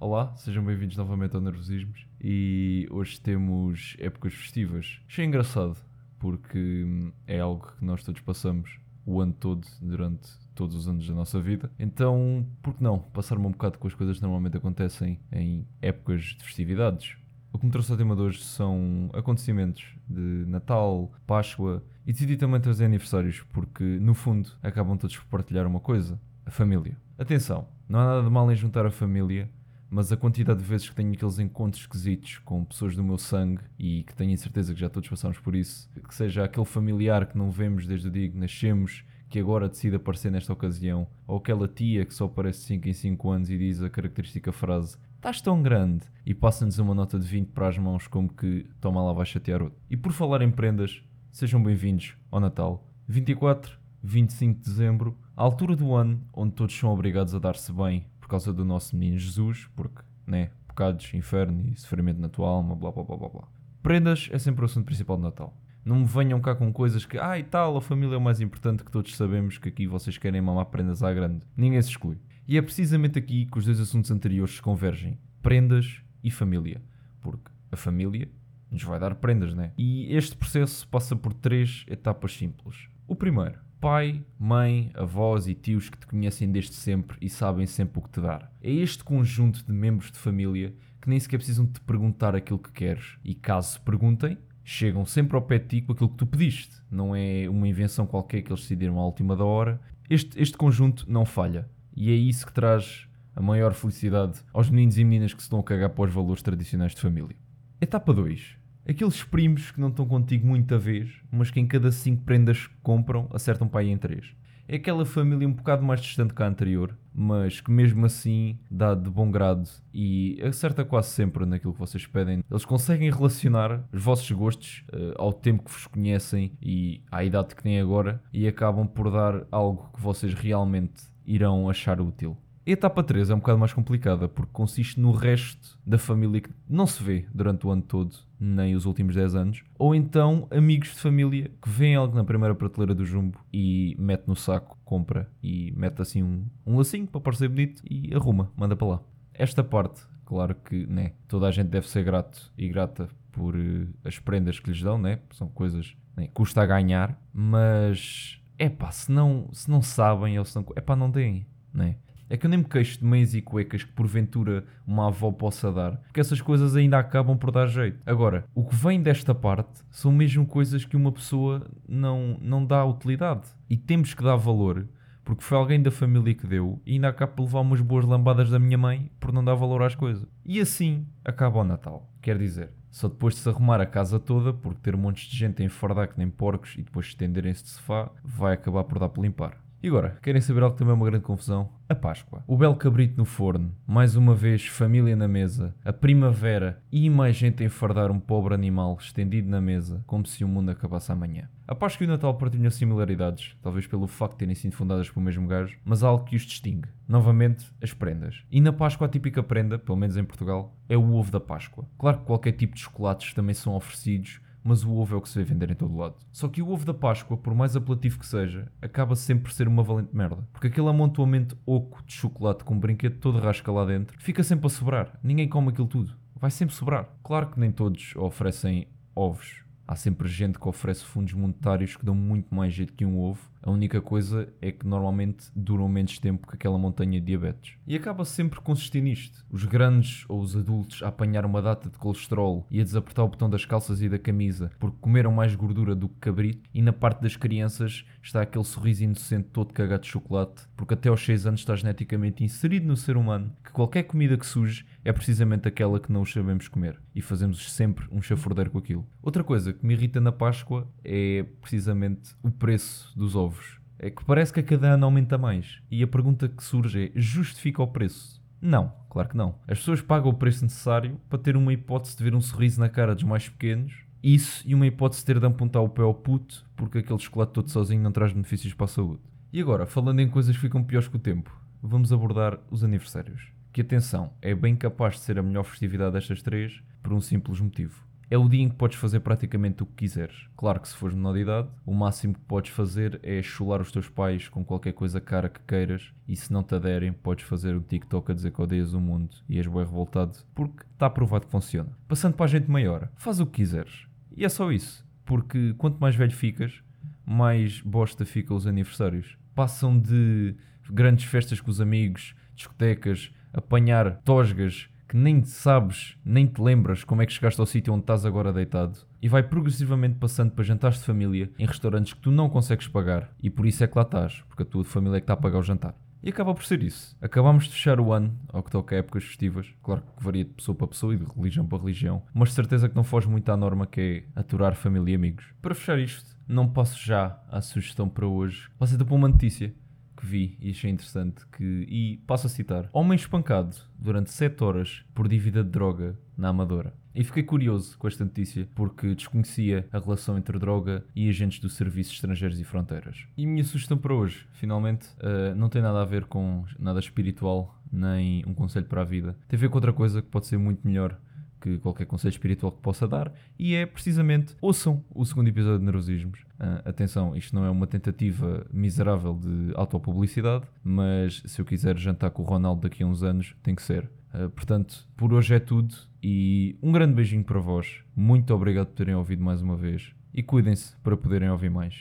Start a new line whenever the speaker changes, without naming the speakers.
Olá, sejam bem-vindos novamente ao Nervosismos e hoje temos épocas festivas. Achei engraçado porque hum, é algo que nós todos passamos o ano todo durante todos os anos da nossa vida. Então, por que não passar-me um bocado com as coisas que normalmente acontecem em épocas de festividades? O que me trouxe ao tema de hoje são acontecimentos de Natal, Páscoa e decidi também trazer aniversários porque, no fundo, acabam todos por partilhar uma coisa: a família. Atenção, não há nada de mal em juntar a família, mas a quantidade de vezes que tenho aqueles encontros esquisitos com pessoas do meu sangue e que tenho a certeza que já todos passamos por isso, que seja aquele familiar que não vemos desde o dia que nascemos, que agora decide aparecer nesta ocasião, ou aquela tia que só aparece 5 em 5 anos e diz a característica frase estás tão grande e passa-nos uma nota de 20 para as mãos como que toma lá vai chatear outro. E por falar em prendas, sejam bem-vindos ao Natal. 24, 25 de dezembro, a altura do ano onde todos são obrigados a dar-se bem por causa do nosso menino Jesus, porque, né, pecados, inferno e sofrimento na tua alma, blá blá blá blá blá. Prendas é sempre o assunto principal do Natal. Não me venham cá com coisas que, ah e tal, a família é o mais importante que todos sabemos que aqui vocês querem mamar prendas à grande. Ninguém se exclui. E é precisamente aqui que os dois assuntos anteriores se convergem: prendas e família. Porque a família nos vai dar prendas, né? E este processo passa por três etapas simples. O primeiro, pai, mãe, avós e tios que te conhecem desde sempre e sabem sempre o que te dar. É este conjunto de membros de família que nem sequer precisam de te perguntar aquilo que queres. E caso se perguntem, chegam sempre ao pé de ti com aquilo que tu pediste. Não é uma invenção qualquer que eles decidiram à última da hora. Este, este conjunto não falha. E é isso que traz a maior felicidade aos meninos e meninas que se estão a cagar para os valores tradicionais de família. Etapa 2. Aqueles primos que não estão contigo muita vez, mas que em cada 5 prendas que compram acertam para aí em 3. É aquela família um bocado mais distante que a anterior, mas que mesmo assim dá de bom grado e acerta quase sempre naquilo que vocês pedem. Eles conseguem relacionar os vossos gostos uh, ao tempo que vos conhecem e à idade que têm agora e acabam por dar algo que vocês realmente irão achar útil. A etapa 3 é um bocado mais complicada porque consiste no resto da família que não se vê durante o ano todo, nem os últimos 10 anos, ou então amigos de família que veem algo na primeira prateleira do jumbo e mete no saco, compra e mete assim um, um lacinho para parecer bonito e arruma, manda para lá. Esta parte, claro que né, toda a gente deve ser grato e grata por uh, as prendas que lhes dão, né? são coisas né, que custa a ganhar, mas é pá, se não, se não sabem ou se não. É pá, não deem, né? É que eu nem me queixo de meias e cuecas que porventura uma avó possa dar, porque essas coisas ainda acabam por dar jeito. Agora, o que vem desta parte são mesmo coisas que uma pessoa não, não dá utilidade. E temos que dar valor, porque foi alguém da família que deu e ainda acaba por levar umas boas lambadas da minha mãe por não dar valor às coisas. E assim acaba o Natal. Quer dizer, só depois de se arrumar a casa toda, porque ter um monte de gente a enfardar que nem porcos e depois estenderem-se de sofá, vai acabar por dar para limpar. E agora, querem saber algo que também é uma grande confusão? A Páscoa. O belo cabrito no forno, mais uma vez família na mesa, a primavera e mais gente a enfardar um pobre animal estendido na mesa, como se o mundo acabasse amanhã. A Páscoa e o Natal partilham similaridades, talvez pelo facto de terem sido fundadas pelo mesmo gajo, mas há algo que os distingue. Novamente, as prendas. E na Páscoa a típica prenda, pelo menos em Portugal, é o ovo da Páscoa. Claro que qualquer tipo de chocolates também são oferecidos, mas o ovo é o que se vê vender em todo lado. Só que o ovo da Páscoa, por mais apelativo que seja, acaba sempre por ser uma valente merda. Porque aquele amontoamento oco de chocolate com um brinquedo todo rasca lá dentro fica sempre a sobrar. Ninguém come aquilo tudo. Vai sempre sobrar. Claro que nem todos oferecem ovos. Há sempre gente que oferece fundos monetários que dão muito mais jeito que um ovo a única coisa é que normalmente duram menos tempo que aquela montanha de diabetes. E acaba sempre consistir nisto. Os grandes ou os adultos a apanhar uma data de colesterol e a desapertar o botão das calças e da camisa porque comeram mais gordura do que cabrito. E na parte das crianças está aquele sorriso inocente todo cagado de chocolate porque até aos 6 anos está geneticamente inserido no ser humano que qualquer comida que surge é precisamente aquela que não os sabemos comer. E fazemos sempre um chafurdeiro com aquilo. Outra coisa que me irrita na Páscoa é precisamente o preço dos ovos. É que parece que a cada ano aumenta mais. E a pergunta que surge é: justifica o preço? Não, claro que não. As pessoas pagam o preço necessário para ter uma hipótese de ver um sorriso na cara dos mais pequenos. Isso e uma hipótese de ter de apontar o pé ao puto, porque aquele chocolate todo sozinho não traz benefícios para a saúde. E agora, falando em coisas que ficam piores com o tempo, vamos abordar os aniversários. Que atenção, é bem capaz de ser a melhor festividade destas três, por um simples motivo. É o dia em que podes fazer praticamente o que quiseres. Claro que se fores menor de idade, o máximo que podes fazer é chular os teus pais com qualquer coisa cara que queiras e se não te aderem, podes fazer um TikTok a dizer que odeias o mundo e és bem revoltado porque está provado que funciona. Passando para a gente maior, faz o que quiseres. E é só isso, porque quanto mais velho ficas, mais bosta ficam os aniversários. Passam de grandes festas com os amigos, discotecas, apanhar tosgas que nem sabes, nem te lembras como é que chegaste ao sítio onde estás agora deitado, e vai progressivamente passando para jantares de família em restaurantes que tu não consegues pagar, e por isso é que lá estás, porque a tua família é que está a pagar o jantar. E acaba por ser isso. Acabámos de fechar o ano, ao que toca a épocas festivas. Claro que varia de pessoa para pessoa e de religião para religião, mas de certeza que não foge muito à norma que é aturar família e amigos. Para fechar isto, não passo já à sugestão para hoje. Passei-te para uma notícia que vi e achei interessante que, e passo a citar, homem espancado durante 7 horas por dívida de droga na Amadora. E fiquei curioso com esta notícia porque desconhecia a relação entre droga e agentes do Serviço Estrangeiros e Fronteiras. E minha sugestão para hoje, finalmente, uh, não tem nada a ver com nada espiritual nem um conselho para a vida. Tem a ver com outra coisa que pode ser muito melhor que qualquer conselho espiritual que possa dar, e é precisamente ouçam o segundo episódio de Neurosismos. Uh, atenção, isto não é uma tentativa miserável de autopublicidade, mas se eu quiser jantar com o Ronaldo daqui a uns anos, tem que ser. Uh, portanto, por hoje é tudo e um grande beijinho para vós. Muito obrigado por terem ouvido mais uma vez e cuidem-se para poderem ouvir mais.